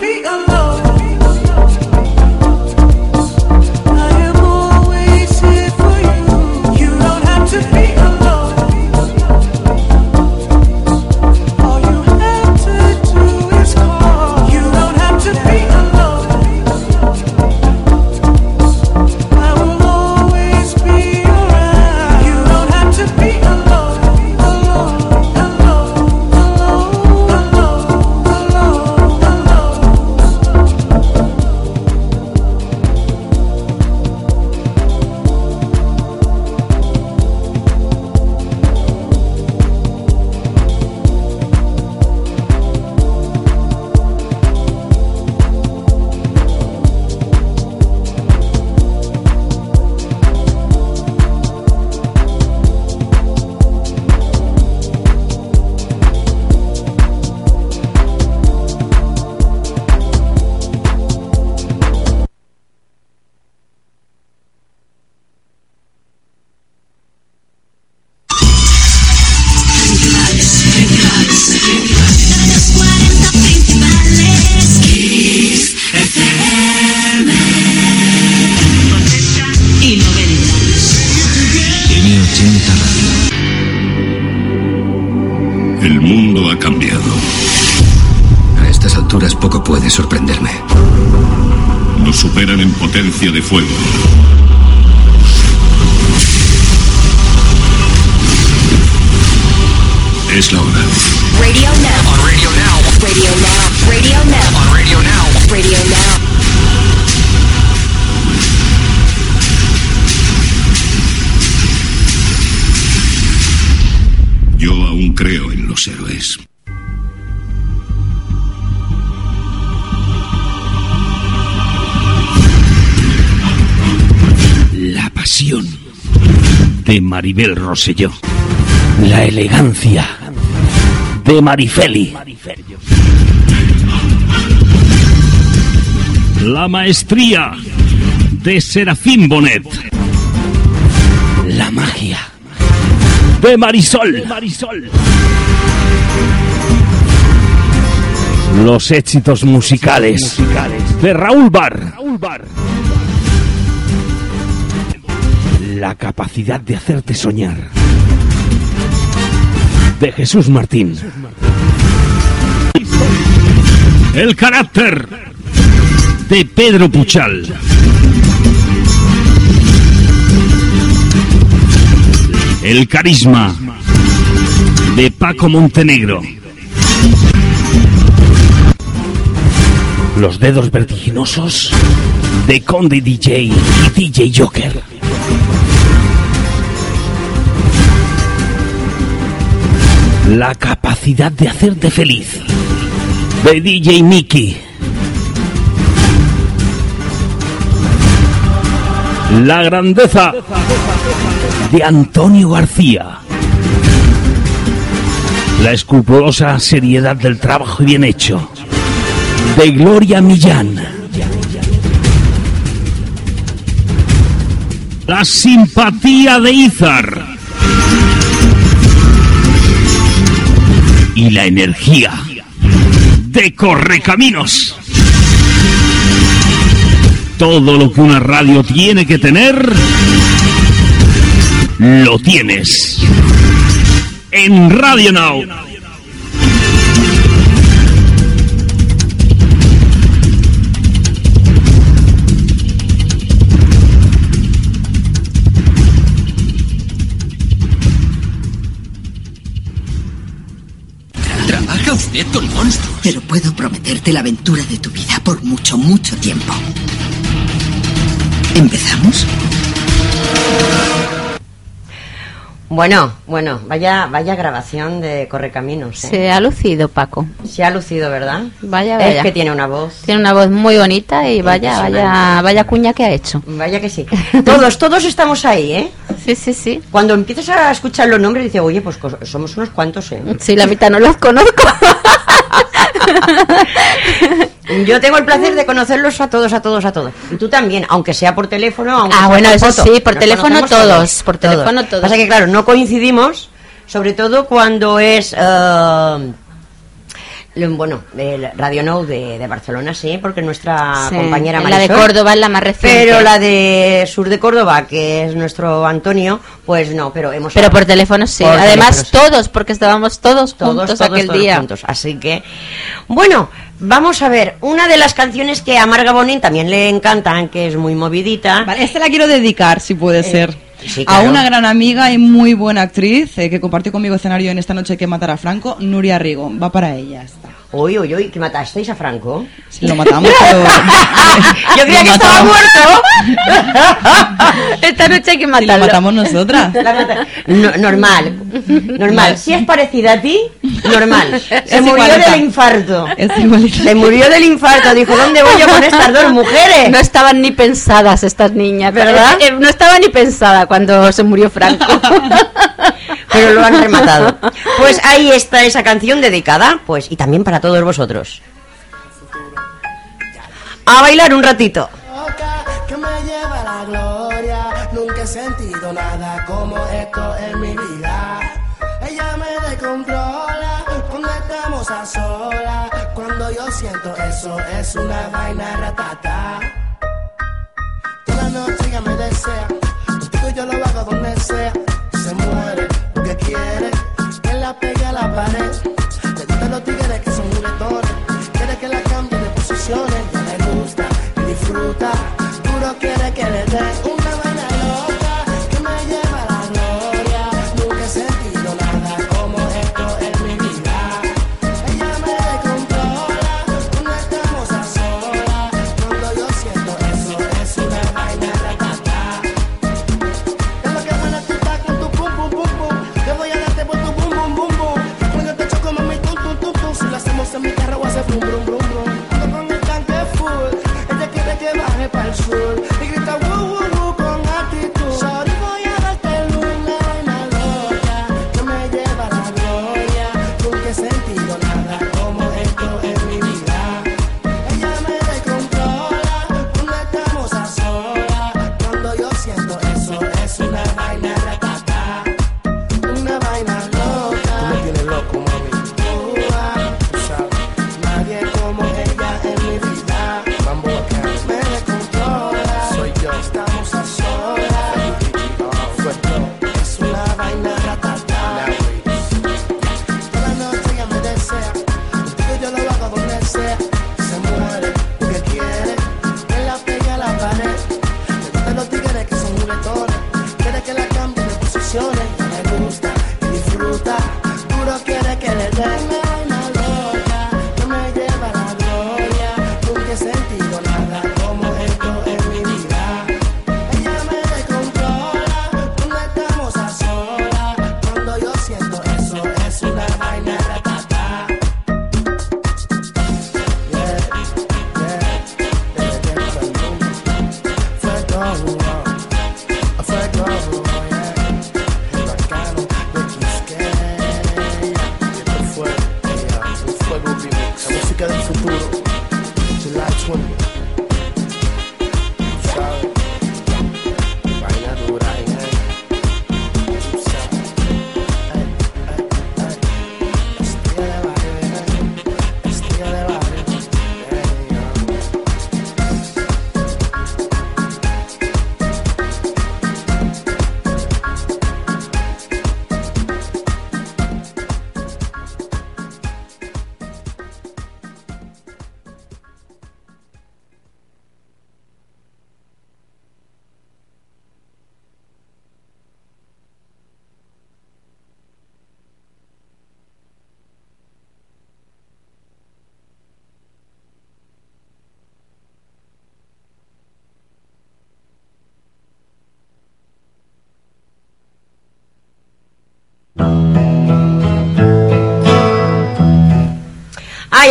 be alive. De fuego. Es la hora. Radio Now. On Radio Now. Radio Now. Radio Now. On Radio Now. Radio Now. Yo aún creo en los héroes. Pasión de Maribel Rosselló. La elegancia de Marifeli. La maestría de Serafín Bonet. La magia de Marisol. Los éxitos musicales de Raúl Bar. La capacidad de hacerte soñar. De Jesús Martín. El carácter de Pedro Puchal. El carisma de Paco Montenegro. Los dedos vertiginosos de Conde DJ y DJ Joker. La capacidad de hacerte feliz de DJ Mickey. La grandeza de Antonio García. La escrupulosa seriedad del trabajo bien hecho de Gloria Millán. La simpatía de Izar. Y la energía de Correcaminos. Todo lo que una radio tiene que tener, lo tienes. En Radio Now. Puedo prometerte la aventura de tu vida por mucho, mucho tiempo. ¿Empezamos? Bueno, bueno, vaya, vaya grabación de Correcaminos. ¿eh? Se ha lucido, Paco. Se ha lucido, ¿verdad? Vaya, Es vaya. que tiene una voz. Tiene una voz muy bonita y vaya, vaya, vaya cuña que ha hecho. Vaya que sí. Todos, todos estamos ahí, ¿eh? Sí, sí, sí. Cuando empiezas a escuchar los nombres, dices, oye, pues somos unos cuantos, ¿eh? Sí, la mitad no los conozco. Yo tengo el placer de conocerlos a todos, a todos, a todos. Y tú también, aunque sea por teléfono. Aunque Ah, sea bueno, por eso foto. sí, por Nos teléfono todos, por teléfono todos. Pasa que, claro, no coincidimos, sobre todo cuando es. lo- bueno, el Radio Now de, de Barcelona, sí, porque nuestra Sí, compañera la de Marisol, Córdoba es la más reciente. Pero la de Sur de Córdoba, que es nuestro Antonio, pues no, pero hemos. Pero por teléfono sí. Por Además, teléfono, sí. todos, porque estábamos todos, todos, juntos todos, aquel todos día. juntos. Así que, bueno, vamos a ver, una de las canciones que a Marga Bonin también le encantan, que es muy movidita. Vale, esta la quiero dedicar, si puede ser. Sí, A una gran amiga y muy buena actriz eh, que compartió conmigo escenario en esta noche que matar a Franco, Nuria Rigo. Va para ella esta. Uy, uy, uy, que matasteis a Franco. Sí, lo matamos, pero... Yo creía Lo que estaba muerto. Esta noche hay que Y lo matarlo. matamos nosotras. La mata- No- normal, normal. Si es parecida a ti, normal. Se Es murió igualita. del infarto. Es igualita. Se murió del infarto. Dijo, ¿dónde voy yo con estas dos mujeres? No estaban ni pensadas estas niñas, ¿Verdad? Eh, eh, No estaba ni pensada cuando se murió Franco. Pero lo han rematado. Pues ahí está esa canción dedicada, pues, y también para todos vosotros. A bailar un ratito. boca que me lleva a la gloria. Nunca he sentido nada como esto en mi vida. Ella me descontrola cuando estamos a solas. Cuando yo siento eso, es una vaina ratata. Toda noche ella me desea. Yo lo hago donde sea. Quiere que la pegue a la pared. Le gustan los tigres que son juguetones. Quiere que la cambie de posiciones. Ya le gusta y disfruta que le dé una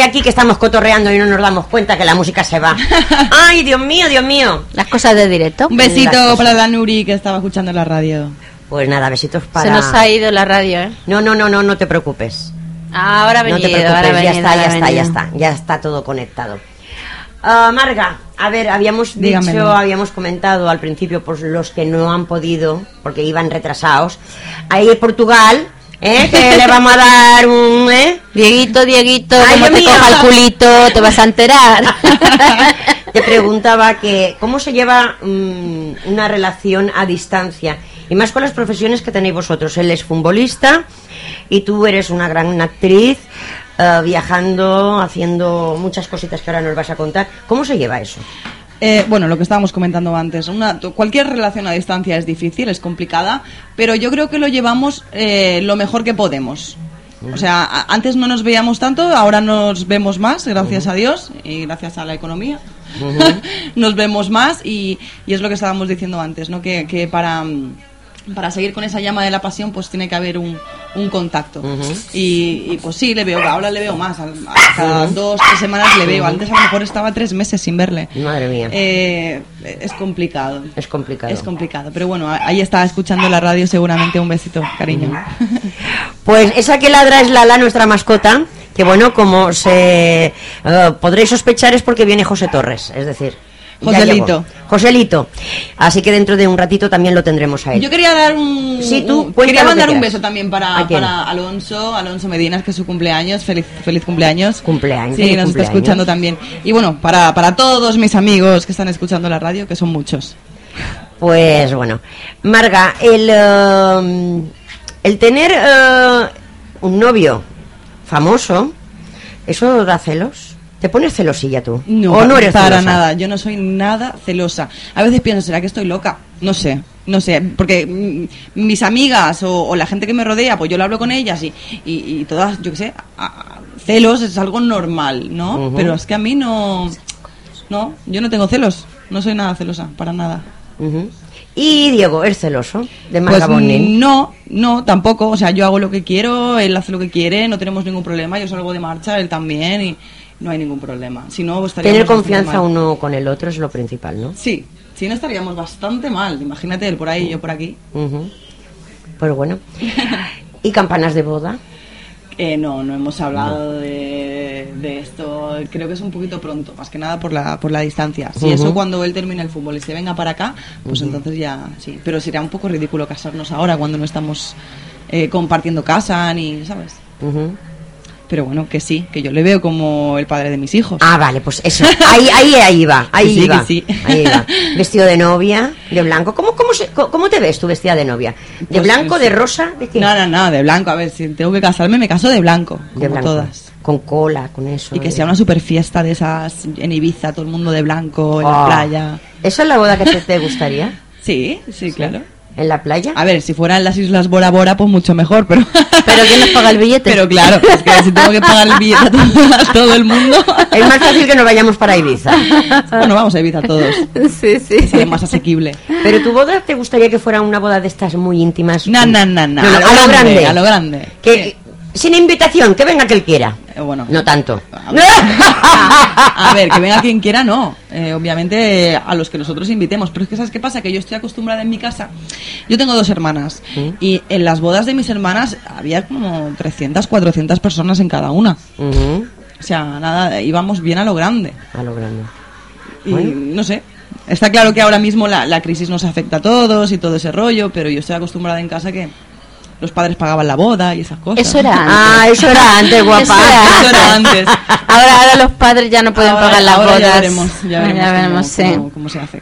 aquí que estamos cotorreando y no nos damos cuenta que la música se va. Ay, Dios mío, Dios mío. Las cosas de directo. Un besito para la Nuri que estaba escuchando la radio. Pues nada, besitos para... Se nos ha ido la radio, ¿eh? No, no, no, no, no te preocupes. Ahora ha No venido, te preocupes, ahora ya venido, está, ya está, ya venido. está, ya está todo conectado. Ah, Marga, a ver, habíamos Dígamelo. dicho, habíamos comentado al principio, por los que no han podido, porque iban retrasados, ahí en Portugal, ¿eh? que le vamos a dar un... ¿eh? Dieguito, Dieguito, Ay, como te mío. coja el culito, te vas a enterar. Te preguntaba que cómo se lleva mm, una relación a distancia y más con las profesiones que tenéis vosotros. Él es futbolista y tú eres una gran actriz eh, viajando, haciendo muchas cositas que ahora nos vas a contar. ¿Cómo se lleva eso? Eh, bueno, lo que estábamos comentando antes, una, cualquier relación a distancia es difícil, es complicada, pero yo creo que lo llevamos eh, lo mejor que podemos. O sea, a- antes no nos veíamos tanto, ahora nos vemos más, gracias a Dios y gracias a la economía. nos vemos más y, y es lo que estábamos diciendo antes, ¿no? Que, que para, mm, para seguir con esa llama de la pasión, pues tiene que haber un, un contacto. y, y, pues sí, le veo, ahora le veo más. al- a cada dos, tres semanas le veo. Antes a lo mejor estaba tres meses sin verle. Madre mía. Eh, es complicado. Es complicado. Es complicado. Pero bueno, ahí está escuchando la radio seguramente. Un besito, cariño. Pues esa que ladra es Lala, nuestra mascota, que bueno, como se eh, podréis sospechar es porque viene José Torres, es decir... Joselito. Joselito. Así que dentro de un ratito también lo tendremos a él. Yo quería dar un. Sí, tú, un- quería que mandar un beso también para, ¿A quién? para Alonso, Alonso Medinas, que es su cumpleaños. Feliz, feliz cumpleaños. Cumpleaños, Sí, nos cumpleaños. está escuchando también. Y bueno, para, para todos mis amigos que están escuchando la radio, que son muchos. Pues bueno, Marga, el, eh, el tener eh, un novio famoso, ¿eso da celos? ¿Te pones celosilla tú? No, ¿O no eres para celosa? nada. Yo no soy nada celosa. A veces pienso, ¿será que estoy loca? No sé, no sé. Porque mm, mis amigas o, o la gente que me rodea, pues yo lo hablo con ellas y, y, y todas, yo qué sé, a- a- celos es algo normal, ¿no? Pero es que a mí no. No, yo no tengo celos. No soy nada celosa, para nada. Y Diego, ¿es celoso de Pues Marga no, no, tampoco. O sea, yo hago lo que quiero, él hace lo que quiere, no tenemos ningún problema. Yo salgo de marcha, él también y no hay ningún problema. Si no, estaríamos Tener confianza uno con el otro es lo principal, ¿no? Sí, si no estaríamos bastante mal. Imagínate él por ahí, yo por aquí. Pues bueno. ¿Y campanas de boda? Eh, no, no hemos hablado de, de esto. Creo que es un poquito pronto, más que nada por la, por la distancia. Si eso cuando él termine el fútbol y se venga para acá, pues entonces ya sí. Pero sería un poco ridículo casarnos ahora cuando no estamos eh, compartiendo casa ni, ¿sabes? Pero bueno, que sí, que yo le veo como el padre de mis hijos. Ah, vale, pues eso. Ahí, ahí, ahí va, ahí sí, va. que sí. Ahí va. Vestido de novia, de blanco. ¿Cómo, cómo, se- cómo te ves tú vestida de novia? ¿De Pues, blanco, pues, de rosa? ¿De qué? No, no, no, de blanco. A ver, si tengo que casarme, me caso de blanco, como de blanco. todas. Con cola, con eso. Y que de- sea una super fiesta de esas en Ibiza, todo el mundo de blanco, en la Ah. playa. ¿Esa es la boda que te, te gustaría? Sí, sí, claro. ¿En la playa? A ver, si fuera en las Islas Bora Bora, pues mucho mejor, pero... Pero ¿quién nos paga el billete? Pero claro, es que si tengo que pagar el billete a todo, a todo el mundo... Es más fácil que nos vayamos para Ibiza. Bueno, vamos a Ibiza todos, Sí, sí. sale más asequible. Pero tu boda te gustaría que fuera una boda de estas muy íntimas. No, no, no, no, No, a, lo grande, a lo grande. Que, sin invitación, que venga él quiera. Eh, bueno, No tanto. A ver, que venga quien quiera, no. Eh, obviamente a los que nosotros invitemos. Pero es que, ¿sabes qué pasa? Que yo estoy acostumbrada en mi casa. Yo tengo dos hermanas. Y en las bodas de mis hermanas había como 300, 400 personas en cada una. O sea, nada, íbamos bien a lo grande. A lo grande. Y Bueno. no sé. Está claro que ahora mismo la, la crisis nos afecta a todos y todo ese rollo, pero yo estoy acostumbrada en casa que los padres pagaban la boda y esas cosas. Eso era antes. Ah, eso era antes, guapa. Eso era Eso era antes. Ahora, ahora los padres ya no pueden Ahora- pagar las ahora bodas. Ya veremos, ya veremos, Ya veremos, cómo, sí. cómo- cómo se hace.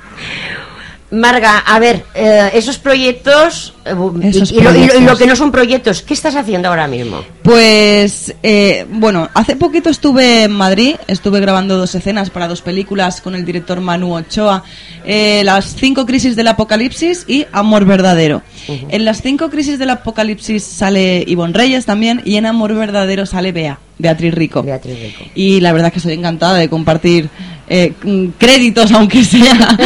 Marga, a ver, eh, esos proyectos, eh, bu- y- lo, y lo- y lo proyectos. que no son proyectos, ¿qué estás haciendo ahora mismo? Pues, eh, bueno, hace poquito estuve en Madrid, estuve grabando dos escenas para dos películas con el director Manu Ochoa, eh, Las cinco crisis del apocalipsis y Amor verdadero. En las cinco crisis del apocalipsis sale Ivonne Reyes también y en Amor verdadero sale Bea, Beatriz Rico. Beatriz Rico. Y la verdad que estoy encantada de compartir eh, mm, créditos, aunque sea,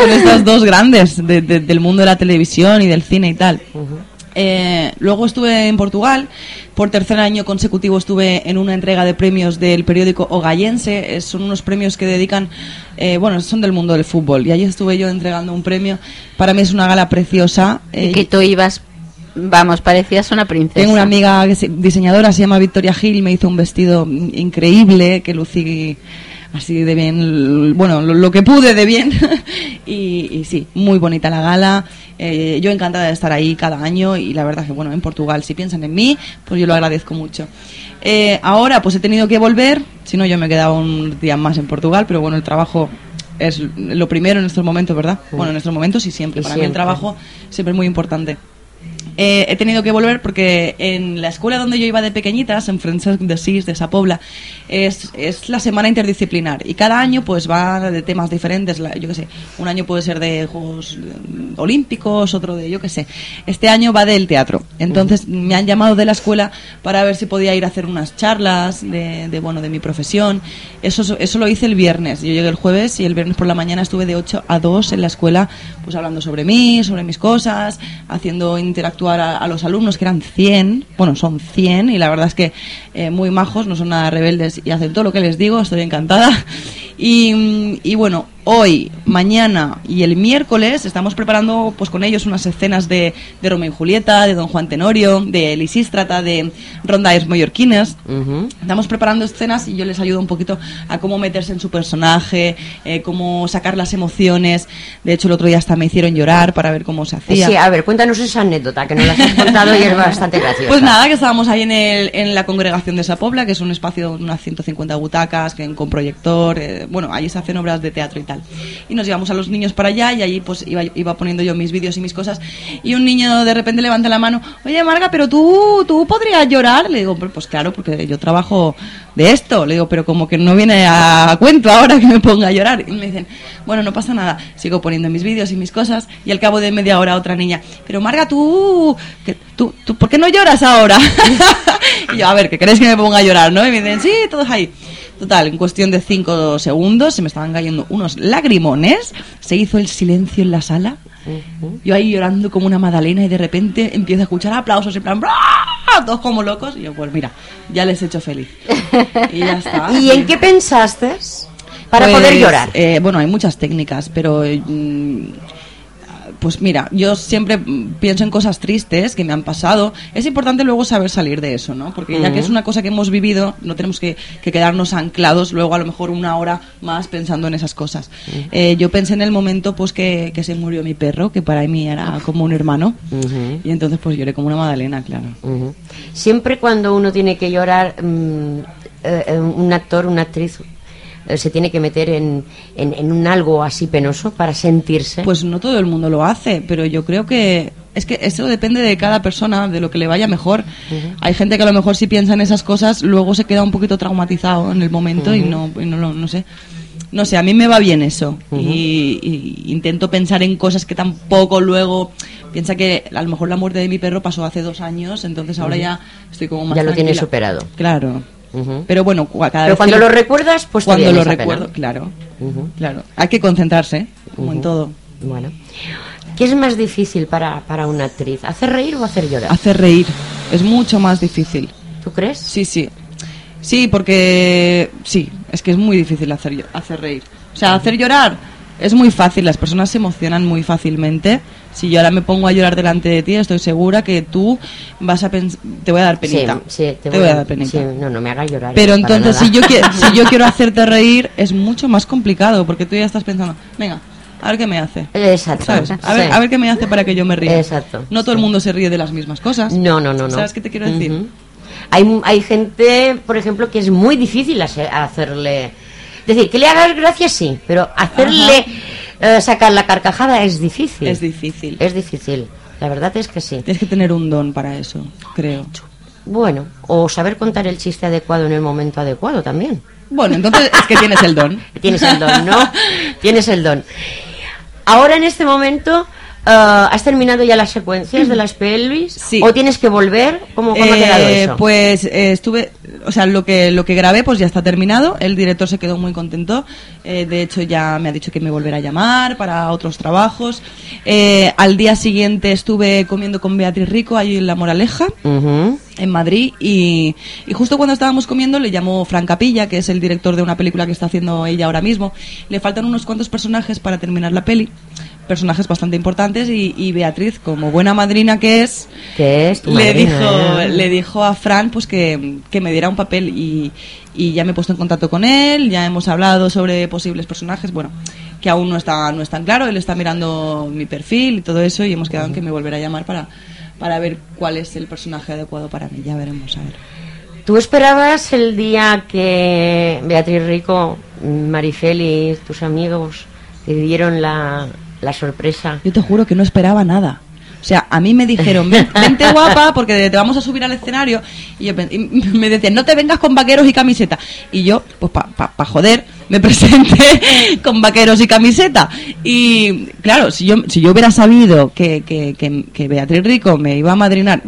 con estas dos grandes de- de- del mundo de la televisión y del cine y tal. Eh, luego estuve en Portugal, por tercer año consecutivo estuve en una entrega de premios del periódico Ogallense, Eh, son unos premios que dedican, eh, bueno, son del mundo del fútbol, y allí estuve yo entregando un premio, para mí es una gala preciosa. Y eh, que tú ibas, vamos, parecías una princesa. tengo una amiga diseñadora, se llama Victoria Gil, me hizo un vestido increíble que lucí así de bien, bueno, lo, lo que pude de bien. y, y sí, muy bonita la gala. Eh, yo encantada de estar ahí cada año y la verdad que, bueno, en Portugal, si piensan en mí, pues yo lo agradezco mucho. Eh, ahora, pues he tenido que volver, si no, yo me quedaba un día más en Portugal, pero bueno, el trabajo es lo primero en estos momentos, ¿verdad? Bueno, en estos momentos y siempre. Para mí el siempre. trabajo siempre es muy importante. Eh, he tenido que volver porque en la escuela donde yo iba de pequeñitas, en Francesc de Sis, de esa Pobla, es, es la semana interdisciplinar. Y cada año pues va de temas diferentes. La- yo qué sé, un año puede ser de Juegos eh, Olímpicos, otro de yo qué sé. Este año va del teatro. Entonces me han llamado de la escuela para ver si podía ir a hacer unas charlas de, de, bueno, de mi profesión. Eso, eso lo hice el viernes. Yo llegué el jueves y el viernes por la mañana estuve de 8 a 2 en la escuela, pues hablando sobre mí, sobre mis cosas, haciendo interactuar a, los alumnos, que eran 100, bueno, son 100, y la verdad es que eh, muy majos, no son nada rebeldes y hacen todo lo que les digo, estoy encantada. Y, y bueno, hoy, mañana y el miércoles estamos preparando pues con ellos unas escenas de, de Romeo y Julieta, de Don Juan Tenorio, de Lisístrata, de Rondaes Mallorquines. Ujú. Estamos preparando escenas y yo les ayudo un poquito a cómo meterse en su personaje, eh, cómo sacar las emociones. De hecho, el otro día hasta me hicieron llorar para ver cómo se hacía. Sí, a ver, cuéntanos esa anécdota que nos la has contado y es bastante graciosa. Pues nada, que estábamos ahí en, el, en la congregación de Sapobla, que es un espacio de unas 150 butacas, que, con proyector. eh, bueno, allí se hacen obras de teatro y tal. Y nos llevamos a los niños para allá y allí pues iba, iba poniendo yo mis vídeos y mis cosas y un niño de repente levanta la mano, oye Marga, pero tú, tú podrías llorar. Le digo, pues claro, porque yo trabajo de esto. Le digo, pero como que no viene a cuento ahora que me ponga a llorar. Y me dicen, bueno, no pasa nada. Sigo poniendo mis vídeos y mis cosas y al cabo de media hora otra niña, pero Marga, tú, tú, tú ¿por qué no lloras ahora? y yo, a ver, que queréis que me ponga a llorar, ¿no? Y me dicen, sí, todos ahí. Total, en cuestión de cinco segundos se me estaban cayendo unos lagrimones, se hizo el silencio en la sala, yo ahí llorando como una magdalena y de repente empiezo a escuchar aplausos en plan, ¡bra! todos como locos, y yo, pues mira, ya les he hecho feliz. Y ya está. ¿Y en qué pensaste para Pues, poder llorar? eh, bueno, hay muchas técnicas, pero mm, pues mira, yo siempre pienso en cosas tristes que me han pasado. Es importante luego saber salir de eso, ¿no? Porque ya que es una cosa que hemos vivido, no tenemos que, que quedarnos anclados luego a lo mejor una hora más pensando en esas cosas. Eh, yo pensé en el momento pues que, que se murió mi perro, que para mí era como un hermano, y entonces pues lloré como una magdalena, claro. Siempre cuando uno tiene que llorar, mm, eh, eh, un actor, una actriz, se tiene que meter en, en, en un algo así penoso para sentirse. Pues no todo el mundo lo hace, pero yo creo que es que eso depende de cada persona, de lo que le vaya mejor. Hay gente que a lo mejor si piensa en esas cosas, luego se queda un poquito traumatizado en el momento y no, y no, lo- no sé. No sé, a mí me va bien eso. y, y intento pensar en cosas que tampoco luego... Piensa que a lo mejor la muerte de mi perro pasó hace dos años, entonces ahora ya estoy como más Ya lo tienes tranquila. superado. Claro. Pero bueno, cada Pero vez cuando que lo recuerdas, pues te cuando lo pena. recuerdo, claro, claro. Hay que concentrarse, como en todo. Bueno. ¿Qué es más difícil para, para una actriz? ¿Hacer reír o hacer llorar? Hacer reír es mucho más difícil. ¿Tú crees? Sí, sí. Sí, porque sí, es que es muy difícil hacer, hacer reír. O sea, hacer llorar es muy fácil, las personas se emocionan muy fácilmente. Si yo ahora me pongo a llorar delante de ti, estoy segura que tú vas a te voy a dar penita. Sí, sí, te, voy a dar penita. sí, no, no me hagas llorar. Pero entonces, si yo, si yo quiero hacerte reír, es mucho más complicado, porque tú ya estás pensando, venga, a ver qué me hace. Exacto. ¿Sabes? A ver, sí. a ver qué me hace para que yo me ría. Exacto, No todo el mundo se ríe de las mismas cosas. No, no, no, no. ¿Sabes qué te quiero decir? Ujú. hay, hay gente, por ejemplo, que es muy difícil hacer- hacerle... Es decir, que le hagas gracia sí, pero hacerle eh, sacar la carcajada es difícil. Es difícil. Es difícil. La verdad es que sí. Tienes que tener un don para eso, creo. Bueno, o saber contar el chiste adecuado en el momento adecuado también. Bueno, entonces es que tienes el don. Tienes el don, ¿no? Tienes el don. Ahora en este momento, eh, ¿has terminado ya las secuencias de las pelvis? Sí. ¿O tienes que volver? ¿Cómo, cómo ha Eh, quedado eso? Pues eh, estuve, o sea, lo que lo que grabé pues ya está terminado. El director se quedó muy contento. Eh, de hecho ya me ha dicho que me volverá a llamar para otros trabajos. Eh, al día siguiente estuve comiendo con Beatriz Rico allí en La Moraleja. Ujú. En Madrid y, y justo cuando estábamos comiendo le llamó Fran Capilla, que es el director de una película que está haciendo ella ahora mismo. Le faltan unos cuantos personajes para terminar la peli, personajes bastante importantes y, y Beatriz, como buena madrina que es, ¿Qué es le madrina, dijo, eh? le dijo a Fran pues que, que me diera un papel y, y ya me he puesto en contacto con él, ya hemos hablado sobre posibles personajes, bueno, que aún no está, no es tan claro, él está mirando mi perfil y todo eso y hemos quedado en que me volverá a llamar para, para ver cuál es el personaje adecuado para mí, ya veremos a ver. ¿Tú esperabas el día que Beatriz Rico, Marifel y tus amigos te dieron la, la sorpresa? Yo te juro que no esperaba nada. O sea, a mí me dijeron, "Ven- vente guapa porque te vamos a subir al escenario. Y, yo pen- y me decían, no te vengas con vaqueros y camiseta. Y yo, pues para pa, pa joder, me presenté con vaqueros y camiseta. Y claro, si yo, si yo hubiera sabido que, que, que, que Beatriz Rico me iba a madrinar,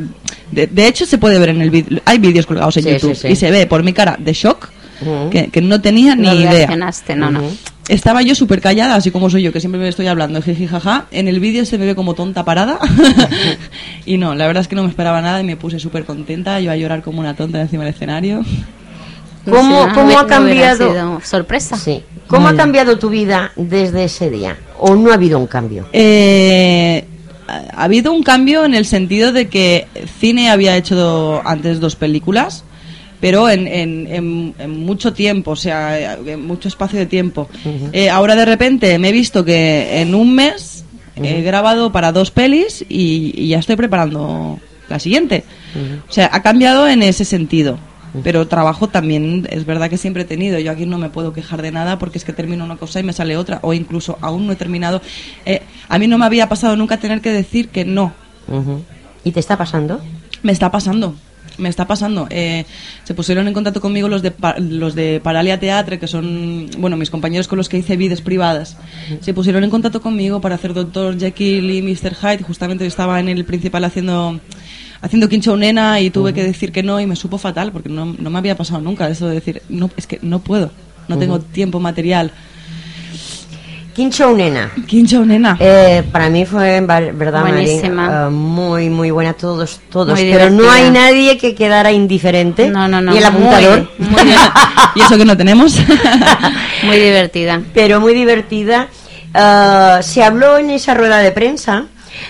de, de hecho se puede ver en el vídeo, hay vídeos colgados en Sí, YouTube sí, sí. y se ve por mi cara de shock que, que no tenía No ni idea. reaccionaste, no, no. Estaba yo súper callada, así como soy yo, que siempre me estoy hablando, jiji, jaja. En el vídeo se me ve como tonta parada. y no, la verdad es que no me esperaba nada y me puse súper contenta. Yo a llorar como una tonta encima del escenario. ¿Cómo, no, cómo hubiera- ha cambiado? sido sorpresa. Sí. ¿Cómo ha cambiado tu vida desde ese día? ¿O no ha habido un cambio? Eh, ha habido un cambio en el sentido de que cine había hecho antes dos películas, pero en, en, en- en mucho tiempo, o sea, en mucho espacio de tiempo. Eh, ahora de repente me he visto que en un mes he grabado para dos pelis y, y ya estoy preparando la siguiente. O sea, ha cambiado en ese sentido. Pero trabajo también es verdad que siempre he tenido. Yo aquí no me puedo quejar de nada porque es que termino una cosa y me sale otra. O incluso aún no he terminado. Eh, a mí no me había pasado nunca tener que decir que no. ¿Y te está pasando? Me está pasando. Me está pasando. Eh, se pusieron en contacto conmigo los de, los de Paralia Teatre, que son, bueno, mis compañeros con los que hice vides privadas. Se pusieron en contacto conmigo para hacer Doctor Jekyll y Mr. Hyde. Justamente yo estaba en el principal haciendo haciendo Quincho Nena y tuve que decir que no y me supo fatal porque no, no me había pasado nunca eso de decir, no, es que no puedo, no tengo tiempo material. Quincho Nena. Quincho Nena. Eh, para mí fue, ¿verdad? Buenísima. Eh, muy, muy buena, todos, todos. Muy pero no hay nadie que quedara indiferente. No, no, no. Ni el apuntador. Muy, muy, y eso que no tenemos. muy divertida. pero muy divertida. Eh, se habló en esa rueda de prensa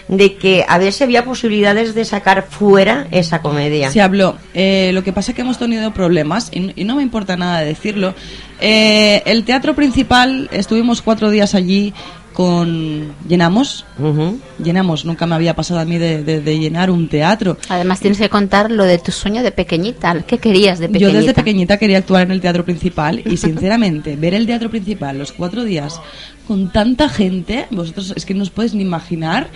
de que a ver si había posibilidades de sacar fuera esa comedia. Se habló. Eh, lo que pasa es que hemos tenido problemas y, no me importa nada decirlo. Eh, el teatro principal, estuvimos cuatro días allí con... Llenamos. Llenamos. Nunca me había pasado a mí de, de- de llenar un teatro. Además tienes que contar lo de tu sueño de pequeñita. ¿Qué querías de pequeñita? Yo desde pequeñita quería actuar en el teatro principal y sinceramente ver el teatro principal los cuatro días con tanta gente, vosotros es que no os podéis ni imaginar.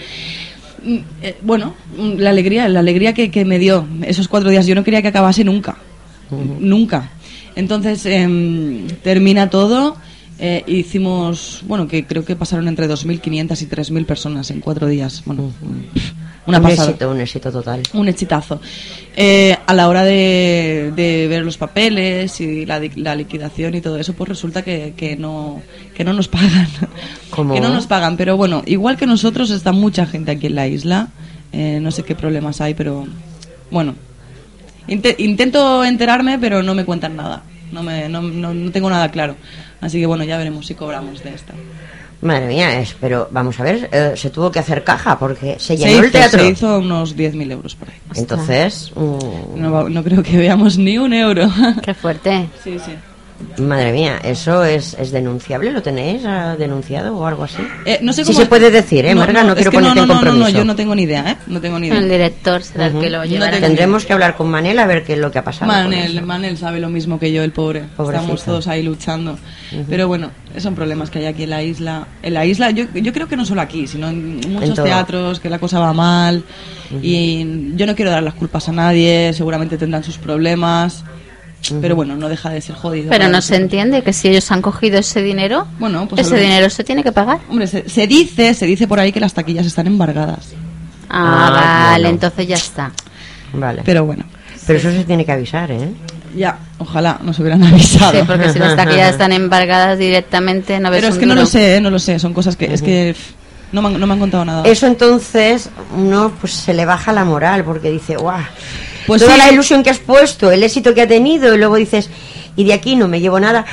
Mm, eh, bueno, mm, la alegría, la alegría que, que me dio esos cuatro días. Yo no quería que acabase nunca, nunca. Entonces em, termina todo. Eh, hicimos, bueno, que creo que pasaron entre 2.500 y 3.000 personas en cuatro días. Bueno, una un pasada. éxito, un éxito total. Un exitazo. Eh, a la hora de, de ver los papeles y la, la liquidación y todo eso, pues resulta que, que no que no nos pagan. ¿Cómo? Que no nos pagan. Pero bueno, igual que nosotros está mucha gente aquí en la isla. Eh, no sé qué problemas hay, pero bueno. Inte- intento enterarme, pero no me cuentan nada. No, me, no, no, no tengo nada claro. Así que bueno, ya veremos si cobramos de esta. Madre mía, es, pero vamos a ver, eh, se tuvo que hacer caja porque se Se llenó el hizo, teatro. se hizo unos 10.000 euros por ahí. Entonces, mm, No, va- no creo que veamos ni un euro. Qué fuerte. Sí, sí. Madre mía, ¿eso es, es denunciable? ¿Lo tenéis ah, denunciado o algo así? Eh, no sé Sí cómo se puede decir, ¿eh, Marga? No es quiero que ponerte no, en no, no, no, compromiso. yo no tengo ni idea, ¿eh? No tengo ni El idea. director será el que lo No llevará. Tendremos que hablar con Manel a ver qué es lo que ha pasado. Manel. Manel sabe lo mismo que yo, el pobre. Pobrecito. Estamos todos ahí luchando. Pero bueno, son problemas que hay aquí en la isla. En la isla, yo, yo creo que no solo aquí, sino en muchos En teatros, que la cosa va mal. Y yo no quiero dar las culpas a nadie, seguramente tendrán sus problemas. Pero bueno, no deja de ser jodido. Pero no se entiende que si ellos han cogido ese dinero, Bueno, pues ese dinero se tiene que pagar. Hombre, se, se dice, se dice por ahí que las taquillas están embargadas. Ah, Ah, vale, bueno. entonces ya está. Vale. Pero, Pero bueno, eso se tiene que avisar, ¿eh? ya, ojalá nos hubieran avisado. Sí, porque si las taquillas están embargadas directamente, no ves Pero es que no lo sé, ¿eh? no lo sé, son cosas que es que no me, han, no me han contado nada. Eso entonces, uno pues se le baja la moral porque dice, guau, Pues toda sí. la ilusión que has puesto, el éxito que ha tenido, y luego dices, y de aquí no me llevo nada.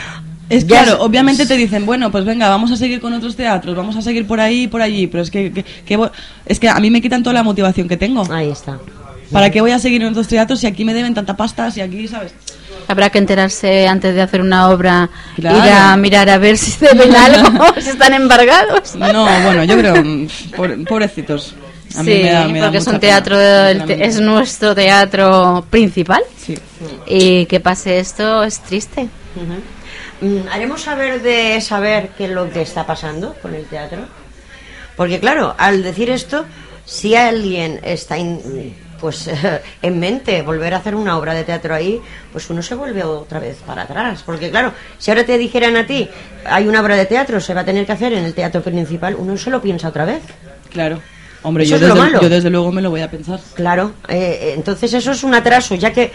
Es Ya claro, obviamente te dicen, bueno, pues venga, vamos a seguir con otros teatros, vamos a seguir por ahí y por allí, pero es que, que- que es que a mí me quitan toda la motivación que tengo. Ahí está. ¿Para qué voy a seguir en otros teatros si aquí me deben tanta pasta, si aquí, ¿sabes? Habrá que enterarse antes de hacer una obra, Claro. ir a mirar a ver si deben algo, si están embargados. No, bueno, yo creo, mm, pobre- pobrecitos. A mí sí, me da- me da porque es un teatro, el te- sinceramente. es nuestro teatro principal Sí. y que pase esto es triste. Mm, Haremos saber de saber qué es lo que está pasando con el teatro. Porque claro, al decir esto, si alguien está in- pues en mente volver a hacer una obra de teatro ahí, pues uno se vuelve otra vez para atrás. Porque claro, si ahora te dijeran a ti, hay una obra de teatro, se va a tener que hacer en el teatro principal, uno se lo piensa otra vez. Claro. Hombre, Eso yo es lo desde, malo. yo desde luego me lo voy a pensar. Claro, eh, eh, entonces eso es un atraso, ya que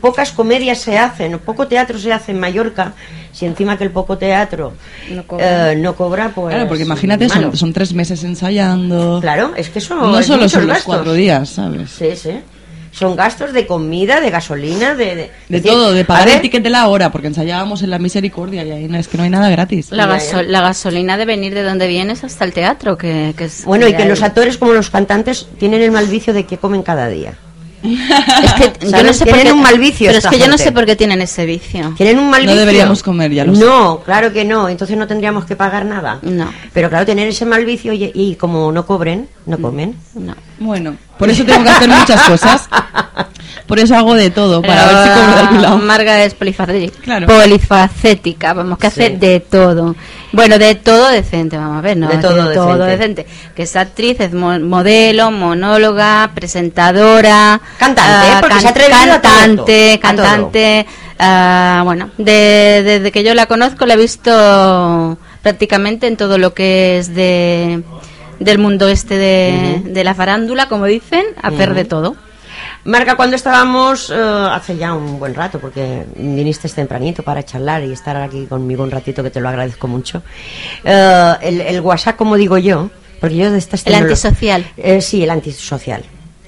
pocas comedias se hacen, poco teatro se hace en Mallorca, si encima que el poco teatro No cobra. eh, no cobra, pues... Claro, porque imagínate, son, son tres meses ensayando. Claro, es que eso No es solo son los cuatro días, ¿sabes? Sí, sí. Son gastos de comida, de gasolina, de... De, De decir, todo, de pagar el ticket de la hora, porque ensayábamos en la misericordia y ahí no, es que no hay nada gratis. La, gaso- la gasolina de venir de donde vienes hasta el teatro, que, que es... Bueno, y que los actores como los cantantes tienen el mal vicio de que comen cada día. Es que yo no sé por Tienen qué- un mal vicio Pero es que yo no sé por qué tienen ese vicio. Tienen un mal No vicio. deberíamos comer, ya lo sé. No, claro que no. Entonces no tendríamos que pagar nada. No. Pero claro, tener ese mal vicio y, y como no cobren, no comen. No. Bueno, por eso tengo que hacer muchas cosas. Por eso hago de todo, para Pero, ver si cobro de algún lado. Marga es polifacética. Claro. Polifacética, vamos, que hace Sí. de todo. Bueno, de todo decente, vamos a ver, ¿no? De todo decente. Que es actriz, es mo- modelo, monóloga, presentadora. Cantante, ah, porque se ha atrevido a todo, Cantante, a todo. cantante. ah, bueno, de- desde que yo la conozco la he visto prácticamente en todo lo que es de del mundo este de, de la farándula, como dicen, hacer de todo. Marca, cuando estábamos eh, hace ya un buen rato, porque viniste tempranito para charlar y estar aquí conmigo un ratito, que te lo agradezco mucho. eh, el, el WhatsApp, como digo yo, porque yo de estas El antisocial. Eh, sí, el antisocial.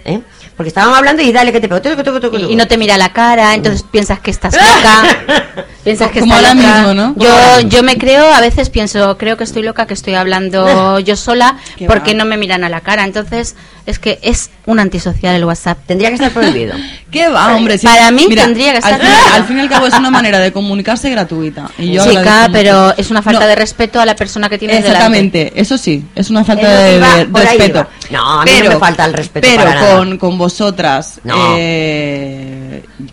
¿eh? Porque estábamos hablando y dale que te pego. Y, no te mira la cara, entonces piensas que estás loca. Piensas que Como ahora loca. mismo, ¿no? Yo, yo me creo, a veces pienso, creo que estoy loca, que estoy hablando yo sola, Qué porque va. no me miran a la cara. Entonces, es que es un antisocial el WhatsApp. Tendría que estar prohibido. ¿Qué va, hombre? Para mí tendría que estar- Al fin, al fin y al cabo es una manera de comunicarse gratuita. Y yo Chica, pero mucho. es una falta No, de respeto a la persona que delante. Exactamente, eso sí, es una falta de, iba, respeto. No, a mí no me falta el respeto Pero para nada. con, con vosotras, No. eh,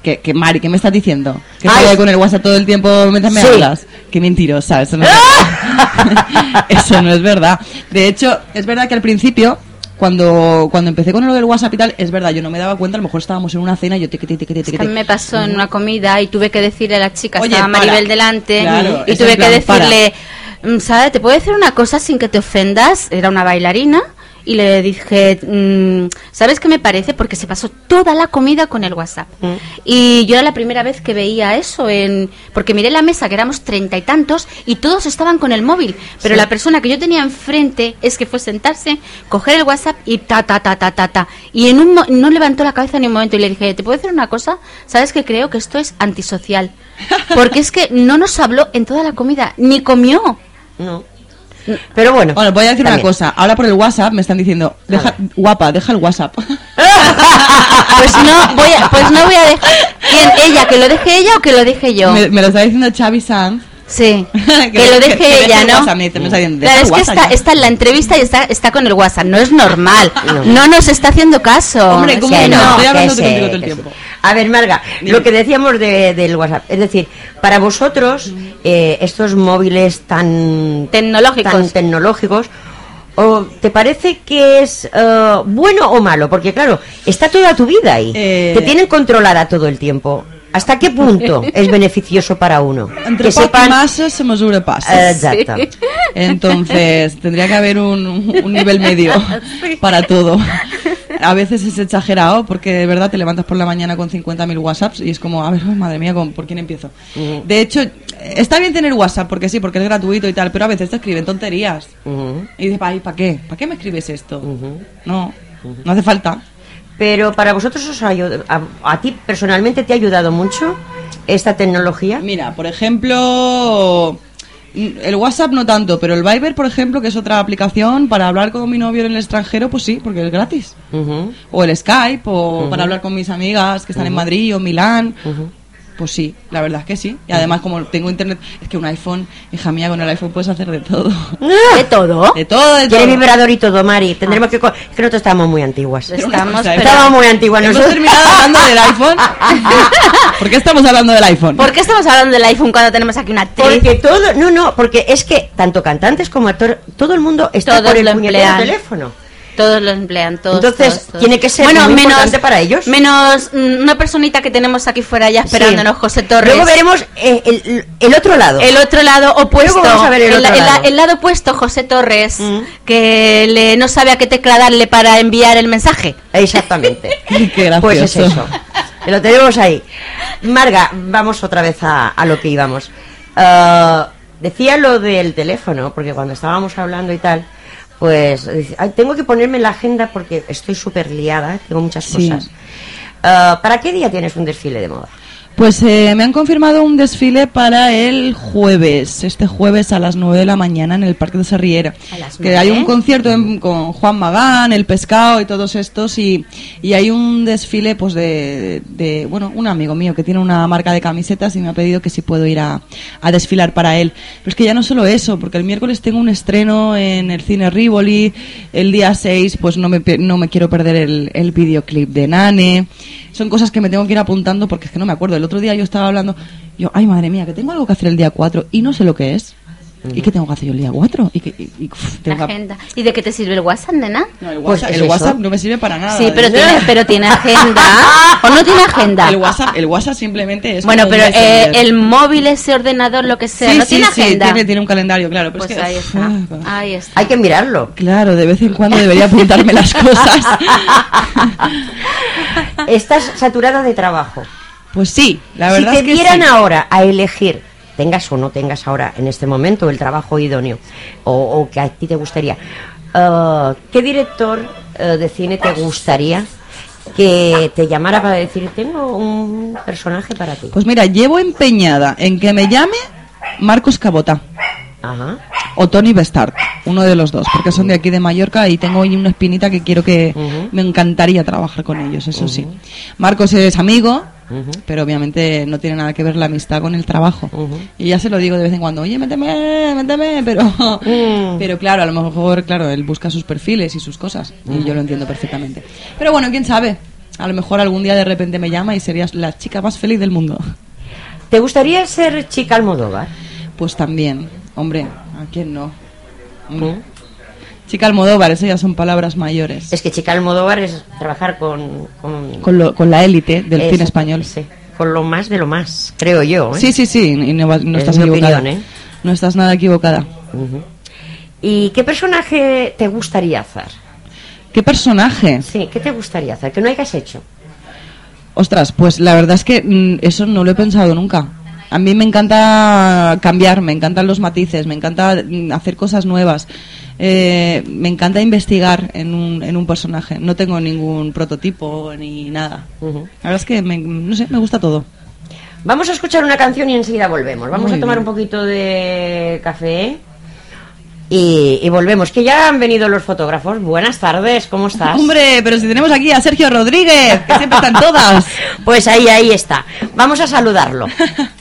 que, que Mari, ¿qué me estás diciendo? Que estoy con el WhatsApp todo el tiempo mientras me Sí. hablas. Qué mentirosa, eso no es verdad. eso no es verdad. De hecho, es verdad que al principio cuando, cuando empecé con lo del WhatsApp y tal, es verdad, yo no me daba cuenta, a lo mejor estábamos en una cena y yo Es que mí me pasó en una comida y tuve que decirle a la chica, Oye, estaba para. Maribel delante, Claro, y tuve que plan, para. decirle, "Mm, ¿sabes? ¿Te puedo decir una cosa sin que te ofendas? Era una bailarina. Y le dije, mm, ¿sabes qué me parece? Porque se pasó toda la comida con el WhatsApp. Y yo era la primera vez que veía eso, en porque miré la mesa, que éramos treinta y tantos, y todos estaban con el móvil. Pero la persona que yo tenía enfrente es que fue sentarse, coger el WhatsApp y ta, ta, ta, ta, ta, ta. Y en un mo- no levantó la cabeza ni un momento y le dije, ¿te puedo decir una cosa? ¿Sabes que creo que esto es antisocial? Porque es que no nos habló en toda la comida, ni comió. No. Pero bueno. Bueno, voy a decir también. una cosa. Ahora por el WhatsApp me están diciendo, deja, guapa, deja el WhatsApp. Pues no voy a, pues no voy a dejar. ¿Quién? ¿Ella? ¿Que lo deje ella o que lo deje yo? me, me lo está diciendo Xavi Sanz. Sí, Que que, lo deje que ella, el ¿no? WhatsApp, me claro, es que está, está en la entrevista y está, está con el WhatsApp, no es normal. No, nos está haciendo caso. Hombre, ¿cómo no? no, Estoy hablando contigo todo el tiempo. A ver, Marga, lo que decíamos de- del WhatsApp, es decir, para vosotros, eh, estos móviles tan Tecnológicos. tan tecnológicos, ¿o ¿te parece que es eh, bueno o malo? Porque claro, está toda tu vida ahí, Eh. te tienen controlada todo el tiempo. ¿Hasta qué punto es beneficioso para uno? Entre que sepan... massa se mesura passes. Exacto. Entonces, tendría que haber un, un nivel medio para todo. A veces es exagerado porque de verdad te levantas por la mañana con 50.000 WhatsApps y es como, a ver, oh, madre mía, ¿con- ¿por quién empiezo? De hecho, está bien tener WhatsApp porque sí, porque es gratuito y tal, pero a veces te escriben tonterías. Y dices, "Ay, ¿para qué? ¿Para qué me escribes esto? No, no hace falta. Pero para vosotros os a, a ti personalmente te ha ayudado mucho esta tecnología. Mira, por ejemplo, el WhatsApp no tanto, pero el Viber, por ejemplo, que es otra aplicación para hablar con mi novio en el extranjero, pues sí, porque es gratis. O el Skype, o para hablar con mis amigas que están en Madrid o Milán. Pues sí, la verdad es que sí. Y además, como tengo internet, es que un iPhone, hija mía, con el iPhone puedes hacer de todo. ¿De todo? De todo, de Tiene todo. vibrador y todo, Mari. Tendremos que... co- Es que nosotros estamos muy antiguas. Estamos, pero- Estamos muy antiguas. Hemos nosotros. terminado hablando del iPhone. ¿Por qué estamos hablando del iPhone? ¿Por qué estamos hablando del iPhone cuando tenemos aquí una actriz? Porque todo... No, no, porque es que tanto cantantes como actores, todo el mundo está Todos por el teléfono. Todos lo emplean, todos. Entonces, todos, todos. tiene que ser muy importante para ellos. Menos mm, una personita que tenemos aquí fuera ya esperándonos, Sí. José Torres. Luego veremos eh, el, el otro lado. El otro lado opuesto. Luego vamos a ver el otro la- lado. el lado opuesto, José Torres, Mm. que le, no sabe a qué tecla darle para enviar el mensaje. Exactamente. Qué gracioso. Pues es eso. Lo tenemos ahí. Marga, vamos otra vez a, a lo que íbamos. Ah, decía lo del teléfono, porque cuando estábamos hablando y tal, pues dice, "Ay, tengo que ponerme en la agenda porque estoy súper liada, tengo muchas Sí. cosas. Ah, ¿Para qué día tienes un desfile de moda? Pues eh, me han confirmado un desfile para el jueves, este jueves a las 9 de la mañana en el Parque de Sarriera. A las Que hay un concierto en- con Juan Magán, El Pescado y todos estos y, y hay un desfile pues de, de, bueno, un amigo mío que tiene una marca de camisetas y me ha pedido que si puedo ir a, a desfilar para él. Pero es que ya no solo eso, porque el miércoles tengo un estreno en el cine Rivoli, el día 6 pues no me, no me quiero perder el, el videoclip de Nane. Son cosas que me tengo que ir apuntando porque es que no me acuerdo. El otro día yo estaba hablando, yo, ay madre mía, que tengo algo que hacer el día 4 y no sé lo que es. ¿Y qué tengo que hacer yo el día 4? ¿Y, que, y- y, uf, La tengo que- agenda. ¿Y de qué te sirve el WhatsApp, nena? No, el Pues WhatsApp, el. WhatsApp no me sirve para nada. Sí, pero tiene, pero tiene agenda. ¿O no tiene agenda? El WhatsApp, el WhatsApp simplemente es. Bueno, pero eh, el móvil, ese ordenador, lo que sea, Sí, no sí, tiene sí, agenda. tiene, tiene un calendario, claro. Pero Pues es que, ahí está. ah, Ahí está. Hay que mirarlo. Claro, de vez en cuando debería apuntarme las cosas. Estás saturada de trabajo. Pues sí, la si verdad te es que dieran sí. ahora a elegir, tengas o no tengas ahora en este momento el trabajo idóneo, o, o que a ti te gustaría, eh, ¿qué director eh, de cine te gustaría que te llamara para decir, tengo un personaje para ti? Pues mira, llevo empeñada en que me llame Marcos Cabota Ajá. o Tony Bestart, uno de los dos, porque son de aquí de Mallorca y tengo ahí una espinita que quiero que Ujú. me encantaría trabajar con ellos, eso sí. Marcos es amigo, pero obviamente no tiene nada que ver la amistad con el trabajo. Y ya se lo digo de vez en cuando, oye, méteme, méteme, pero, Mm. pero claro, a lo mejor, claro, él busca sus perfiles y sus cosas, y yo lo entiendo perfectamente. Pero bueno, quién sabe, a lo mejor algún día de repente me llama y serías la chica más feliz del mundo. ¿Te gustaría ser chica Almodóvar? Pues también, hombre, ¿a quién no? Hombre. Chica Almodóvar, eso ya son palabras mayores. Es que chica Almodóvar es trabajar con... Con, Con, lo- con la élite del Eso, cine español. sí, con lo más de lo más, creo yo. ¿eh? Sí, sí, sí, y no, no Es estás equivocada. opinión, ¿eh? No estás nada equivocada. ¿Y qué personaje te gustaría hacer? ¿Qué personaje? Sí, ¿qué te gustaría hacer? Que no hayas hecho. Ostras, pues la verdad es que mm, eso no lo he pensado nunca. A mí me encanta cambiar, me encantan los matices, me encanta mm, hacer cosas nuevas. Eh, me encanta investigar en un, en un personaje. No tengo ningún prototipo ni nada. La verdad es que me, no sé, me gusta todo. Vamos a escuchar una canción y enseguida volvemos. Vamos Muy a tomar bien. un poquito de café y, y volvemos. Que ya han venido los fotógrafos. Buenas tardes, ¿cómo estás? Hombre, pero si tenemos aquí a Sergio Rodríguez, que siempre están todas. Pues ahí, ahí está. Vamos a saludarlo.